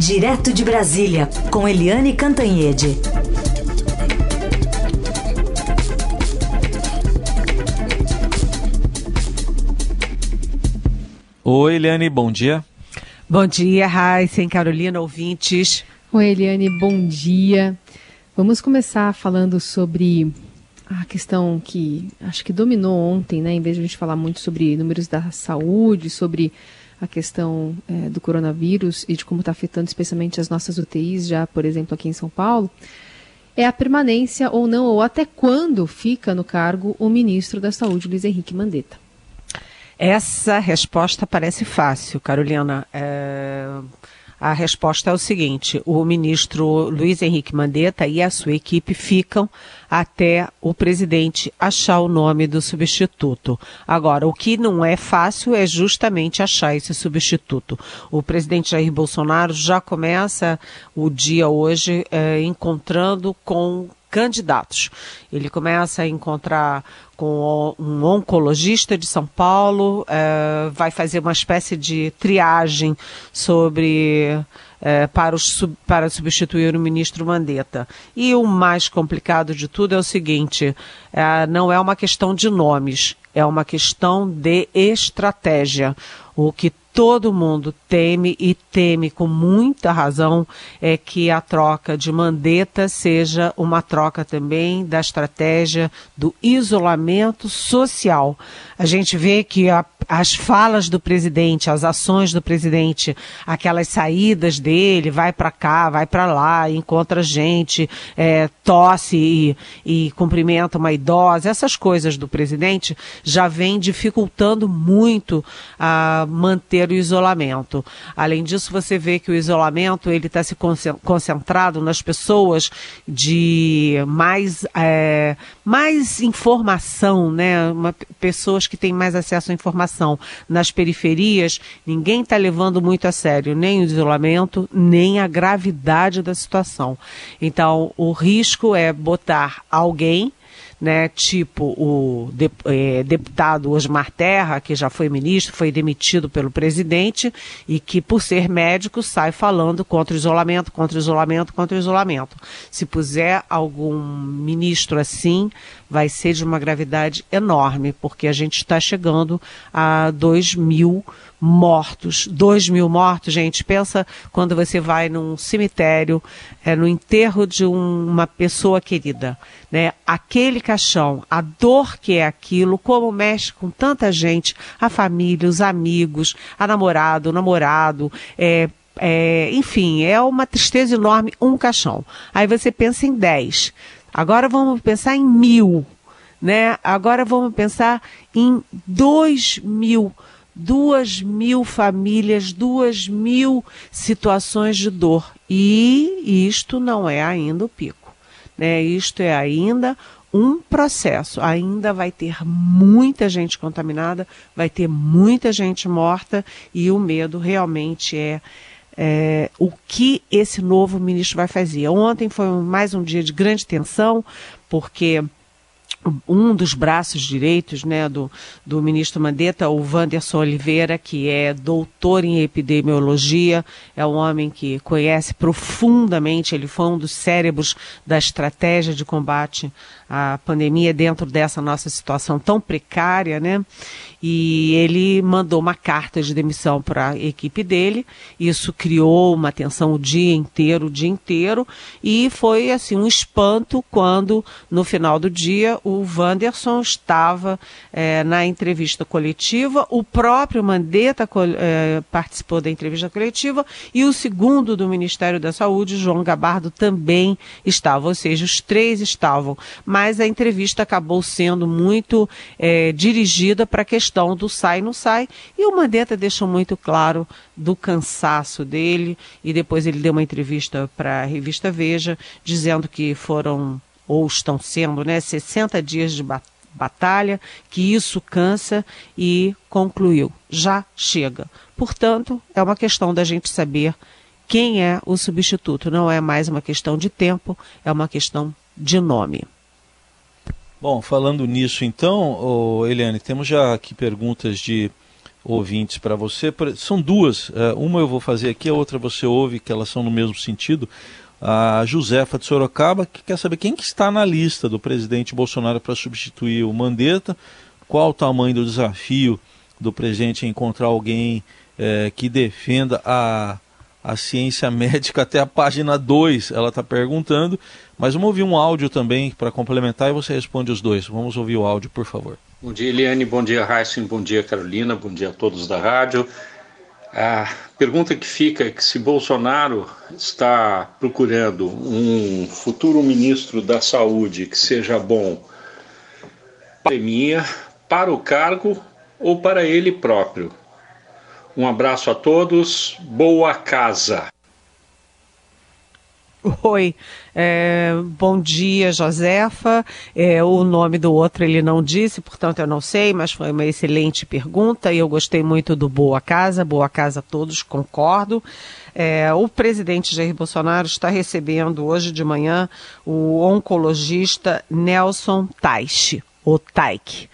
Direto de Brasília, com Eliane Cantanhede. Oi, Eliane, bom dia. Bom dia, Raíssa, Carolina, ouvintes. Oi, Eliane, bom dia. Vamos começar falando sobre a questão que acho que dominou ontem, né? Em vez de a gente falar muito sobre números da saúde, sobre a questão é, do coronavírus e de como está afetando especialmente as nossas UTIs, já, por exemplo, aqui em São Paulo, é a permanência ou não, ou até quando fica no cargo o ministro da Saúde, Luiz Henrique Mandetta. Essa resposta parece fácil, Carolina. É... A resposta é o seguinte: o ministro Luiz Henrique Mandetta e a sua equipe ficam até o presidente achar o nome do substituto. Agora, o que não é fácil é justamente achar esse substituto. O presidente Jair Bolsonaro já começa o dia hoje é, encontrando com candidatos. Ele começa a encontrar com um oncologista de São Paulo, é, vai fazer uma espécie de triagem sobre é, para, os, para substituir o ministro Mandetta. E o mais complicado de tudo é o seguinte: é, não é uma questão de nomes, é uma questão de estratégia. O que todo mundo teme e teme com muita razão é que a troca de Mandetta seja uma troca também da estratégia do isolamento social. A gente vê que a, as falas do presidente, as ações do presidente, aquelas saídas dele, vai para cá, vai para lá, encontra gente, é, tosse e, e cumprimenta uma idosa, essas coisas do presidente já vem dificultando muito a manter o isolamento. Além disso, você vê que o isolamento ele está se concentrado nas pessoas de mais, é, mais informação, né? Uma, pessoas que têm mais acesso à informação. Nas periferias, ninguém está levando muito a sério nem o isolamento, nem a gravidade da situação. Então, o risco é botar alguém né, tipo o de, é, deputado Osmar Terra, que já foi ministro, foi demitido pelo presidente e que, por ser médico, sai falando contra o isolamento, contra o isolamento, contra o isolamento. Se puser algum ministro assim, vai ser de uma gravidade enorme, porque a gente está chegando a 2 mil mortos. 2 mil mortos, gente. Pensa quando você vai num cemitério, é, no enterro de um, uma pessoa querida. Né? Aquele caixão, a dor que é aquilo, como mexe com tanta gente, a família, os amigos, a namorada, o namorado, é, é, enfim, é uma tristeza enorme um caixão. Aí você pensa em 10. Agora vamos pensar em mil, né? Agora vamos pensar em dois mil, duas mil famílias, duas mil situações de dor. E isto não é ainda o pico, né? Isto é ainda um processo. Ainda vai ter muita gente contaminada, vai ter muita gente morta e o medo realmente é é, o que esse novo ministro vai fazer. Ontem foi mais um dia de grande tensão, porque um dos braços direitos né, do, do ministro Mandetta, o Wanderson Oliveira, que é doutor em epidemiologia, é um homem que conhece profundamente, ele foi um dos cérebros da estratégia de combate à pandemia dentro dessa nossa situação tão precária, né? E ele mandou uma carta de demissão para a equipe dele. Isso criou uma tensão o dia inteiro, o dia inteiro, e foi assim um espanto quando no final do dia o Wanderson estava é, na entrevista coletiva, o próprio Mandetta é, participou da entrevista coletiva e o segundo do Ministério da Saúde, João Gabardo, também estava, ou seja, os três estavam. Mas a entrevista acabou sendo muito é, dirigida para a questão do sai não sai e o Mandetta deixou muito claro do cansaço dele e depois ele deu uma entrevista para a revista Veja dizendo que foram ou estão sendo, né, 60 dias de batalha, que isso cansa e concluiu, já chega. Portanto, é uma questão da gente saber quem é o substituto, não é mais uma questão de tempo, é uma questão de nome. Bom, falando nisso então, oh, Eliane, temos já aqui perguntas de ouvintes para você. São duas. É, uma eu vou fazer aqui, a outra você ouve, que elas são no mesmo sentido. A Josefa de Sorocaba, que quer saber quem que está na lista do presidente Bolsonaro para substituir o Mandetta, qual o tamanho do desafio do presidente encontrar alguém é, que defenda a, a ciência médica até a página 2, ela está perguntando. Mas vamos ouvir um áudio também para complementar e você responde os dois. Vamos ouvir o áudio, por favor. Bom dia, Eliane. Bom dia, Heisen. Bom dia, Carolina. Bom dia a todos da rádio. A pergunta que fica é que se Bolsonaro está procurando um futuro ministro da Saúde que seja bom pandemia, para o cargo ou para ele próprio. Um abraço a todos, boa casa. Oi, é, bom dia, Josefa. É, o nome do outro ele não disse, portanto eu não sei, mas foi uma excelente pergunta e eu gostei muito do Boa Casa. Boa Casa a todos, concordo. É, o presidente Jair Bolsonaro está recebendo hoje de manhã o oncologista Nelson Taixe, o Taik.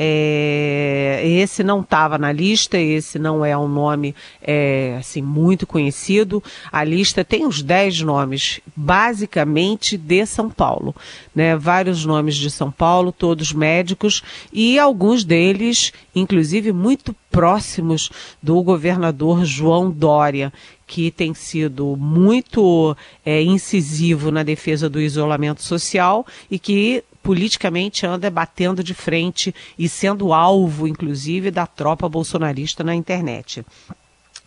É, esse não estava na lista, esse não é um nome é, assim muito conhecido. A lista tem os 10 nomes, basicamente de São Paulo, né? Vários nomes de São Paulo, todos médicos e alguns deles, inclusive, muito próximos do governador João Dória, que tem sido muito é, incisivo na defesa do isolamento social e que politicamente anda batendo de frente e sendo alvo, inclusive, da tropa bolsonarista na internet.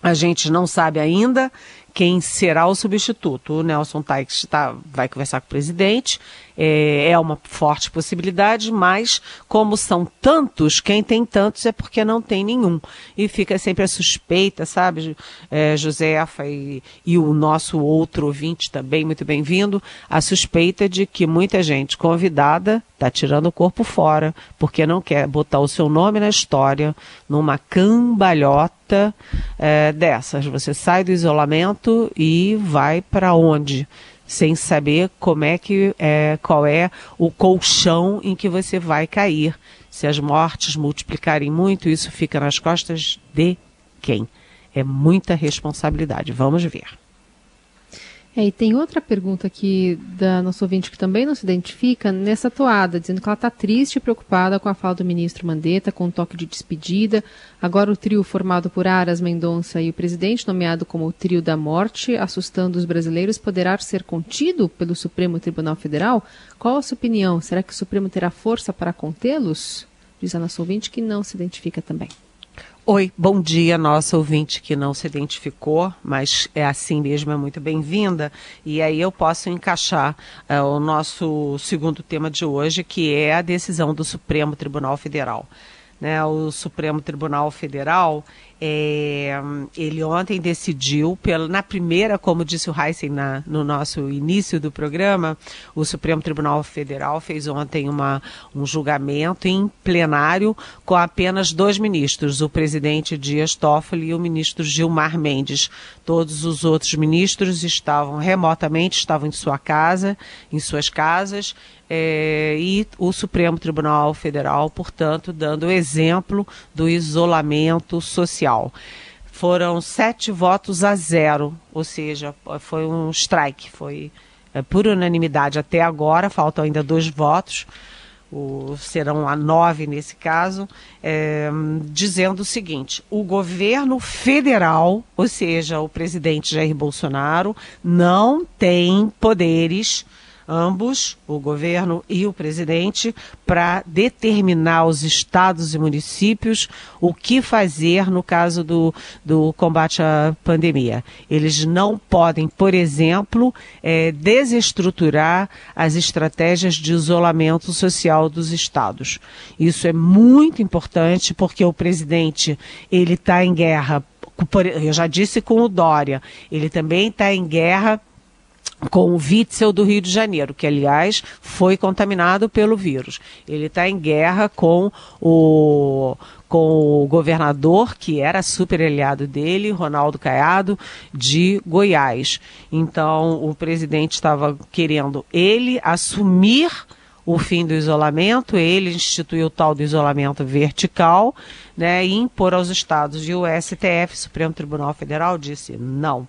A gente não sabe ainda quem será o substituto. O Nelson Taix tá, vai conversar com o presidente, é, é, uma forte possibilidade, mas como são tantos, quem tem tantos é porque não tem nenhum. E fica sempre a suspeita, sabe, é, Josefa e, e o nosso outro ouvinte também, muito bem-vindo, a suspeita de que muita gente convidada está tirando o corpo fora, porque não quer botar o seu nome na história numa cambalhota é, dessas. Você sai do isolamento e vai para onde? Sem saber como é que é, qual é o colchão em que você vai cair. Se as mortes multiplicarem muito, isso fica nas costas de quem? É muita responsabilidade. Vamos ver. É, e tem outra pergunta aqui da nossa ouvinte que também não se identifica nessa toada, dizendo que ela está triste e preocupada com a fala do ministro Mandetta, com o toque de despedida. Agora o trio formado por Aras Mendonça e o presidente, nomeado como o trio da morte, assustando os brasileiros, poderá ser contido pelo Supremo Tribunal Federal? Qual a sua opinião? Será que o Supremo terá força para contê-los? Diz a nossa ouvinte que não se identifica também. Oi, bom dia, nossa ouvinte que não se identificou, mas é assim mesmo, é muito bem-vinda. E aí eu posso encaixar uh, o nosso segundo tema de hoje, que é a decisão do Supremo Tribunal Federal. Né, o Supremo Tribunal Federal é, ele ontem decidiu, pela, na primeira, como disse o Heisen na, no nosso início do programa, o Supremo Tribunal Federal fez ontem uma, um julgamento em plenário com apenas dois ministros, o presidente Dias Toffoli e o ministro Gilmar Mendes. Todos os outros ministros estavam remotamente, estavam em sua casa, em suas casas, é, e o Supremo Tribunal Federal, portanto, dando exemplo do isolamento social. Foram sete votos a zero, ou seja, foi um strike, foi é, por unanimidade até agora, faltam ainda dois votos. O, serão a nove nesse caso, é, dizendo o seguinte: o governo federal, ou seja, o presidente Jair Bolsonaro, não tem poderes ambos, o governo e o presidente, para determinar os estados e municípios o que fazer no caso do, do combate à pandemia. Eles não podem, por exemplo, é, desestruturar as estratégias de isolamento social dos estados. Isso é muito importante porque o presidente ele está em guerra. Eu já disse com o Dória, ele também está em guerra com o Witzel do Rio de Janeiro, que aliás foi contaminado pelo vírus. Ele está em guerra com o com o governador, que era super aliado dele, Ronaldo Caiado, de Goiás. Então, o presidente estava querendo ele assumir o fim do isolamento, ele instituiu o tal do isolamento vertical, né, e impor aos estados. E o STF, Supremo Tribunal Federal, disse não,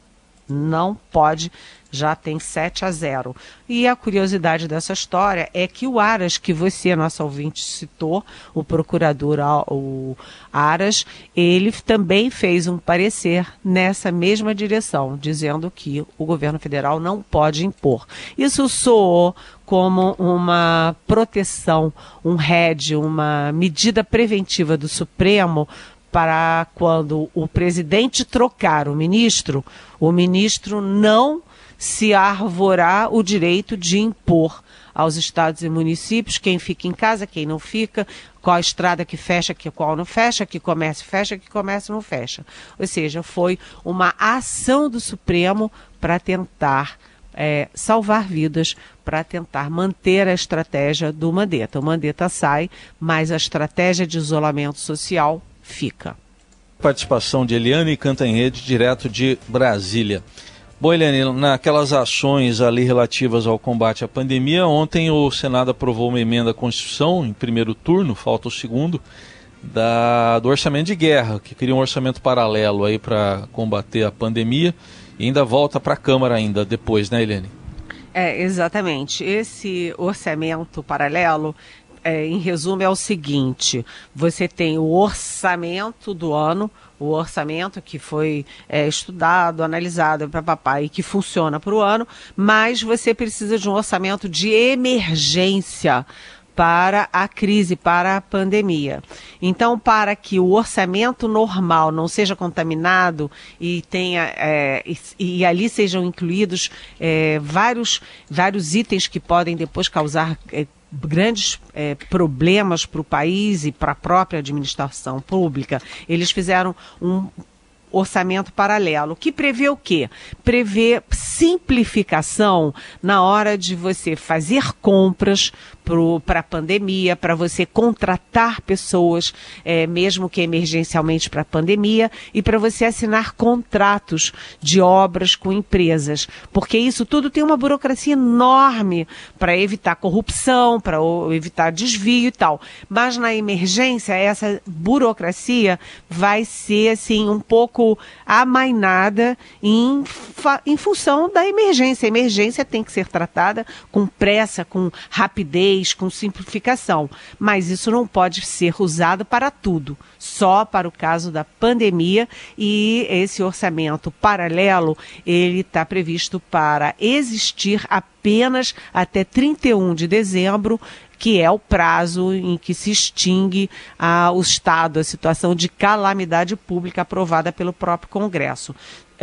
não pode já tem 7 a 0. E a curiosidade dessa história é que o Aras, que você, nosso ouvinte, citou, o procurador o Aras, ele também fez um parecer nessa mesma direção, dizendo que o governo federal não pode impor. Isso soou como uma proteção, um RED, uma medida preventiva do Supremo para quando o presidente trocar o ministro, o ministro não se arvorar o direito de impor aos estados e municípios quem fica em casa, quem não fica, qual estrada que fecha, que qual não fecha, que comércio fecha, que comércio não fecha. Ou seja, foi uma ação do Supremo para tentar é, salvar vidas, para tentar manter a estratégia do Mandetta. O Mandetta sai, mas a estratégia de isolamento social fica. Participação de Eliane Cantanhede, direto de Brasília. Bom, Eliane, naquelas ações ali relativas ao combate à pandemia, ontem o Senado aprovou uma emenda à Constituição em primeiro turno, falta o segundo, da, do orçamento de guerra, que cria um orçamento paralelo aí para combater a pandemia e ainda volta para a Câmara ainda depois, né, Eliane? É, exatamente. Esse orçamento paralelo é, em resumo, é o seguinte: você tem o orçamento do ano, o orçamento que foi é, estudado, analisado para papai e que funciona para o ano, mas você precisa de um orçamento de emergência para a crise, para a pandemia. Então, para que o orçamento normal não seja contaminado e tenha é, e, e, ali sejam incluídos é, vários, vários itens que podem depois causar é, grandes é, problemas para o país e para a própria administração pública, eles fizeram um orçamento paralelo, que prevê o quê? Prevê simplificação na hora de você fazer compras para a pandemia, para você contratar pessoas, é, mesmo que emergencialmente para a pandemia, e para você assinar contratos de obras com empresas. Porque isso tudo tem uma burocracia enorme para evitar corrupção, para evitar desvio e tal. Mas na emergência, essa burocracia vai ser assim um pouco amainada em, em função da emergência. A emergência tem que ser tratada com pressa, com rapidez com simplificação, mas isso não pode ser usado para tudo, só para o caso da pandemia e esse orçamento paralelo, ele está previsto para existir apenas até 31 de dezembro que é o prazo em que se extingue o estado, a situação de calamidade pública aprovada pelo próprio Congresso.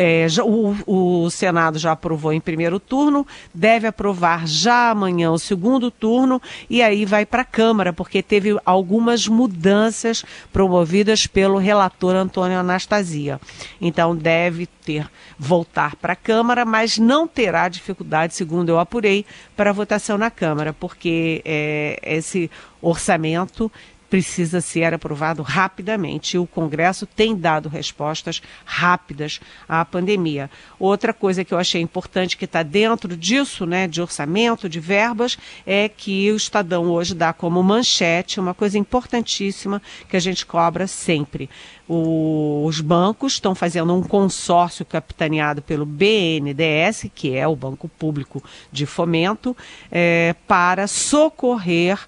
É, o, o, Senado já aprovou em primeiro turno, deve aprovar já amanhã o segundo turno e aí vai para a Câmara, porque teve algumas mudanças promovidas pelo relator Antônio Anastasia. Então deve ter voltar para a Câmara, mas não terá dificuldade, segundo eu apurei, para votação na Câmara, porque é, esse orçamento precisa ser aprovado rapidamente. E o Congresso tem dado respostas rápidas à pandemia. Outra coisa que eu achei importante que está dentro disso, né, de orçamento, de verbas, é que o Estadão hoje dá como manchete uma coisa importantíssima que a gente cobra sempre. O, os bancos estão fazendo um consórcio capitaneado pelo BNDES, que é o Banco Público de Fomento, é, para socorrer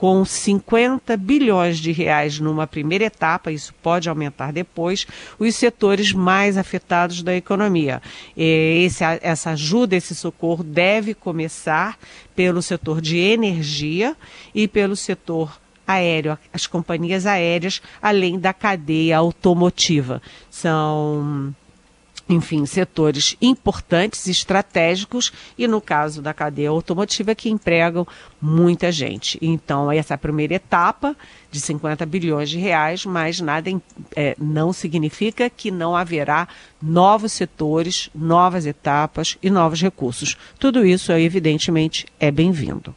com 50 bilhões de reais numa primeira etapa, isso pode aumentar depois, os setores mais afetados da economia. Esse, essa ajuda, esse socorro deve começar pelo setor de energia e pelo setor aéreo, as companhias aéreas, além da cadeia automotiva. São enfim, setores importantes, estratégicos e, no caso da cadeia automotiva, que empregam muita gente. Então, essa é primeira etapa de 50 bilhões de reais, mas nada é, não significa que não haverá novos setores, novas etapas e novos recursos. Tudo isso, evidentemente, é bem-vindo.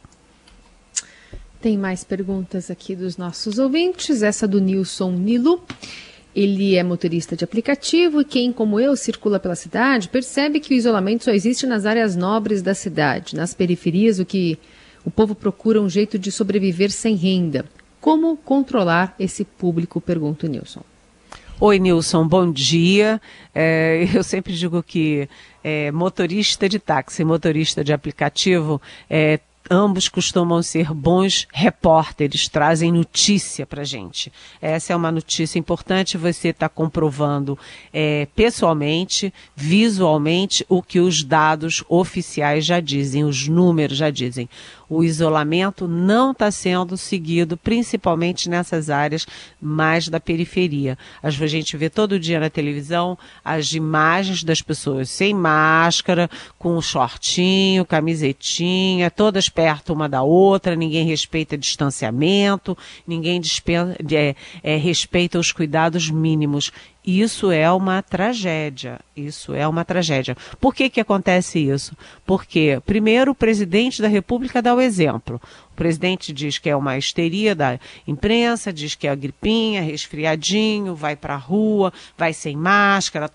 Tem mais perguntas aqui dos nossos ouvintes. Essa do Nilson Nilo. Ele é motorista de aplicativo e quem, como eu, circula pela cidade, percebe que o isolamento só existe nas áreas nobres da cidade. Nas periferias, o que O povo procura um jeito de sobreviver sem renda. Como controlar esse público? Pergunta o Nilson. Oi, Nilson, bom dia. É, eu sempre digo que é, motorista de táxi, motorista de aplicativo, é, ambos costumam ser bons repórteres, trazem notícia para gente. Essa é uma notícia importante, você está comprovando é, pessoalmente, visualmente, o que os dados oficiais já dizem, os números já dizem o isolamento não está sendo seguido, principalmente nessas áreas mais da periferia. A gente vê todo dia na televisão as imagens das pessoas sem máscara, com um shortinho, camisetinha, todas perto uma da outra, ninguém respeita distanciamento, ninguém dispensa, é, é, respeita os cuidados mínimos. Isso é uma tragédia. Isso é uma tragédia. Por que, que acontece isso? Porque, primeiro, o presidente da República dá o exemplo. O presidente diz que é uma histeria da imprensa, diz que é a gripinha, resfriadinho, vai para a rua, vai sem máscara,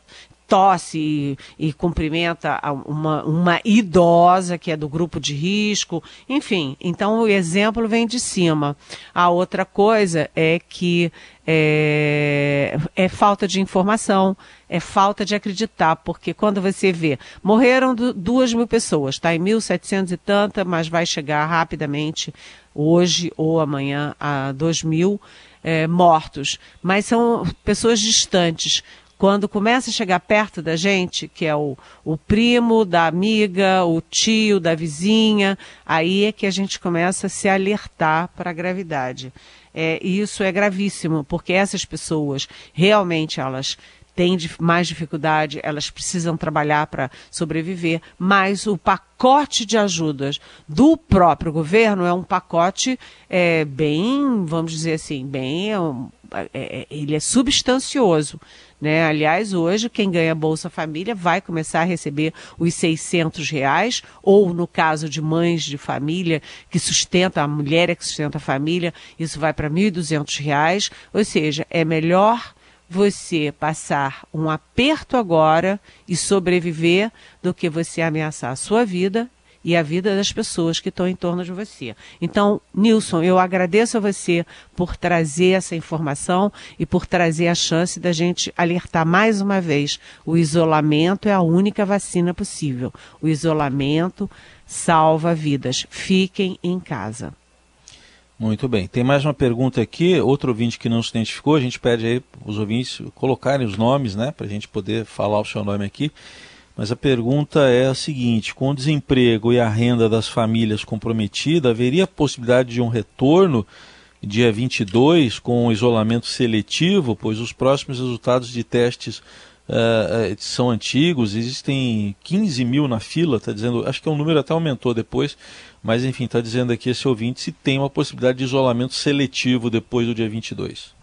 tosse e, e cumprimenta uma, uma idosa que é do grupo de risco, enfim. Então o exemplo vem de cima. A outra coisa é que é, é, falta de informação, é falta de acreditar, porque quando você vê, morreram duas mil pessoas, está em 1.700 e tanta, mas vai chegar rapidamente, hoje ou amanhã, a dois mil é, mortos. Mas são pessoas distantes quando começa a chegar perto da gente, que é o, o primo da amiga, o tio da vizinha, aí é que a gente começa a se alertar para a gravidade. É, e isso é gravíssimo, porque essas pessoas realmente elas têm mais dificuldade, elas precisam trabalhar para sobreviver, mas o pacote de ajudas do próprio governo é um pacote é, bem, vamos dizer assim, bem, é, é, ele é substancioso. Né? Aliás, hoje, quem ganha Bolsa Família vai começar a receber os 600 reais, ou no caso de mães de família que sustenta, a mulher é que sustenta a família, isso vai para 1.200 reais. Ou seja, é melhor você passar um aperto agora e sobreviver do que você ameaçar a sua vida e a vida das pessoas que estão em torno de você. Então, Nilson, eu agradeço a você por trazer essa informação e por trazer a chance da gente alertar mais uma vez: o isolamento é a única vacina possível. O isolamento salva vidas. Fiquem em casa. Muito bem. Tem mais uma pergunta aqui, outro ouvinte que não se identificou, a gente pede aí os ouvintes colocarem os nomes, né, para a gente poder falar o seu nome aqui. Mas a pergunta é a seguinte: com o desemprego e a renda das famílias comprometida, haveria possibilidade de um retorno dia 22 com um isolamento seletivo, pois os próximos resultados de testes uh, são antigos, existem 15 mil na fila, está dizendo, acho que o é número até aumentou depois, mas enfim, está dizendo aqui esse ouvinte se tem uma possibilidade de isolamento seletivo depois do dia 22.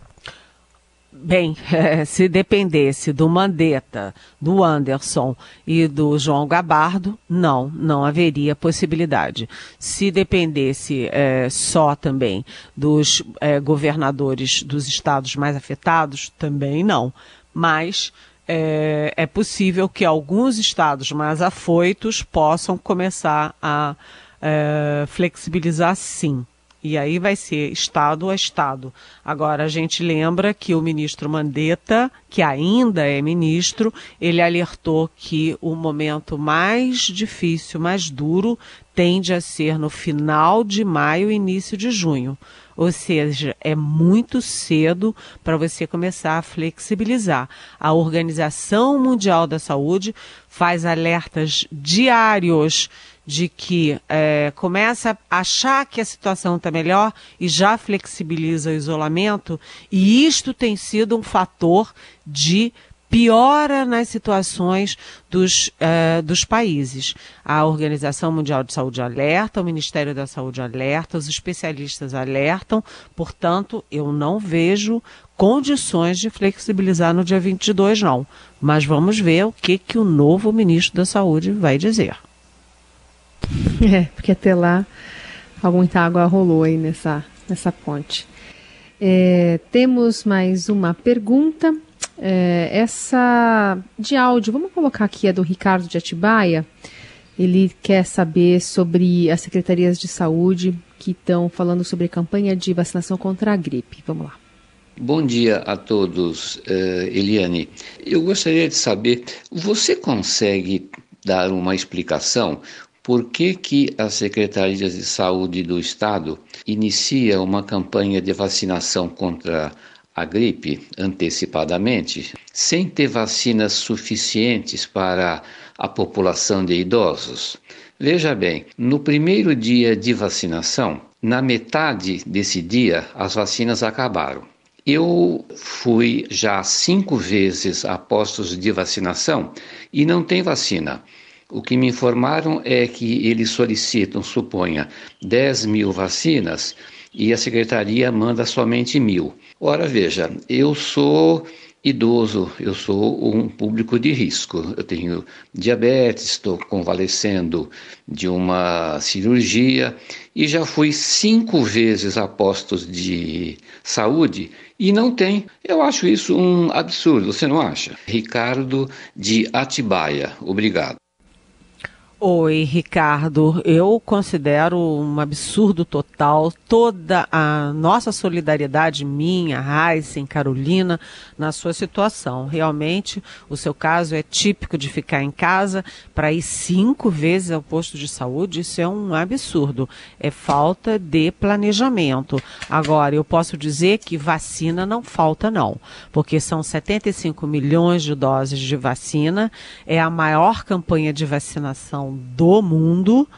Bem, se dependesse do Mandetta, do Anderson e do João Gabardo, não, não haveria possibilidade. Se dependesse é, só também dos é, governadores dos estados mais afetados, também não. Mas é, é possível que alguns estados mais afoitos possam começar a é, flexibilizar sim. E aí vai ser Estado a Estado. Agora, a gente lembra que o ministro Mandetta, que ainda é ministro, ele alertou que o momento mais difícil, mais duro, tende a ser no final de maio início de junho. Ou seja, é muito cedo para você começar a flexibilizar. A Organização Mundial da Saúde faz alertas diários de que é, começa a achar que a situação está melhor e já flexibiliza o isolamento, e isto tem sido um fator de piora nas situações dos, uh, dos países. A Organização Mundial de Saúde alerta, o Ministério da Saúde alerta, os especialistas alertam, portanto, eu não vejo condições de flexibilizar no dia 22, não. Mas vamos ver o que, que o novo ministro da Saúde vai dizer. É, porque até lá muita água rolou aí nessa, nessa ponte. É, temos mais uma pergunta. É, essa de áudio, vamos colocar aqui a do Ricardo de Atibaia. Ele quer saber sobre as secretarias de saúde que estão falando sobre a campanha de vacinação contra a gripe. Vamos lá. Bom dia a todos, uh, Eliane. Eu gostaria de saber, você consegue dar uma explicação por que, que as secretarias de saúde do Estado inicia uma campanha de vacinação contra a gripe antecipadamente, sem ter vacinas suficientes para a população de idosos? Veja bem, no primeiro dia de vacinação, na metade desse dia, as vacinas acabaram. Eu fui já cinco vezes a postos de vacinação e não tem vacina. O que me informaram é que eles solicitam, suponha, 10 mil vacinas e a secretaria manda somente mil. Ora, veja, eu sou idoso, eu sou um público de risco. Eu tenho diabetes, estou convalescendo de uma cirurgia e já fui cinco vezes a postos de saúde e não tem. Eu acho isso um absurdo, você não acha? Ricardo de Atibaia, obrigado. Oi, Ricardo. Eu considero um absurdo total toda a nossa solidariedade, minha, Raíssen, Carolina, na sua situação. Realmente, o seu caso é típico de ficar em casa para ir cinco vezes ao posto de saúde. Isso é um absurdo. É falta de planejamento. Agora, eu posso dizer que vacina não falta, não, porque são 75 milhões de doses de vacina. É a maior campanha de vacinação do mundo.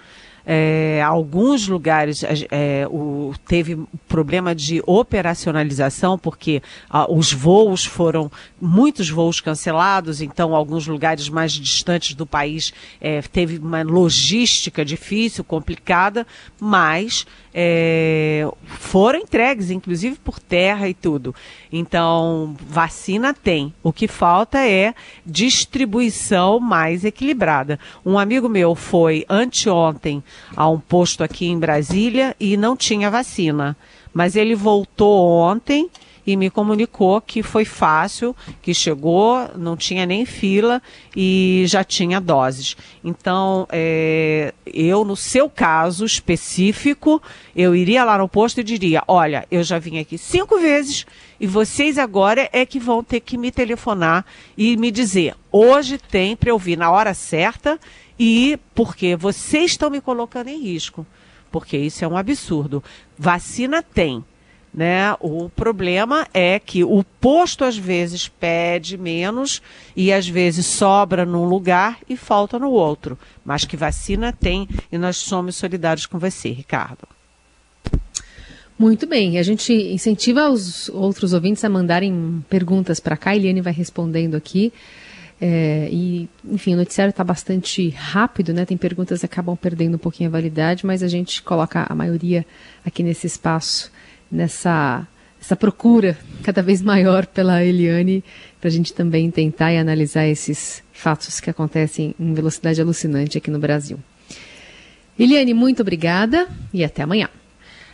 É, alguns lugares é, o, teve problema de operacionalização, porque ah, os voos foram, muitos voos cancelados, então alguns lugares mais distantes do país é, teve uma logística difícil, complicada, mas é, foram entregues, inclusive por terra e tudo. Então, vacina tem. O que falta é distribuição mais equilibrada. Um amigo meu foi anteontem a um posto aqui em Brasília e não tinha vacina. Mas ele voltou ontem e me comunicou que foi fácil, que chegou, não tinha nem fila e já tinha doses. Então, é, eu, no seu caso específico, eu iria lá no posto e diria: olha, eu já vim aqui cinco vezes e vocês agora é que vão ter que me telefonar e me dizer: hoje tem para eu vir na hora certa e porque vocês estão me colocando em risco. Porque isso é um absurdo. Vacina tem né? O problema é que o posto às vezes pede menos e às vezes sobra num lugar e falta no outro. Mas que vacina tem e nós somos solidários com você, Ricardo. Muito bem, a gente incentiva os outros ouvintes a mandarem perguntas para cá. A Eliane vai respondendo aqui. É, e, enfim, o noticiário está bastante rápido, né? Tem perguntas que acabam perdendo um pouquinho a validade, mas a gente coloca a maioria aqui nesse espaço nessa essa procura cada vez maior pela Eliane, para a gente também tentar e analisar esses fatos que acontecem em velocidade alucinante aqui no Brasil. Eliane, muito obrigada e até amanhã.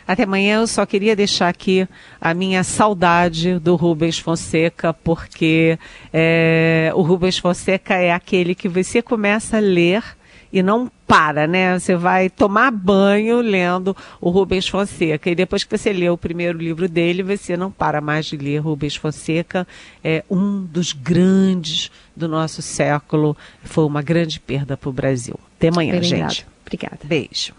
Até amanhã eu só queria deixar aqui a minha saudade do Rubens Fonseca, porque é, o Rubens Fonseca é aquele que você começa a ler e não para, né? Você vai tomar banho lendo o Rubens Fonseca. E depois que você lê o primeiro livro dele, você não para mais de ler Rubens Fonseca. É um dos grandes do nosso século. Foi uma grande perda para o Brasil. Até amanhã, gente. Obrigada. Beijo.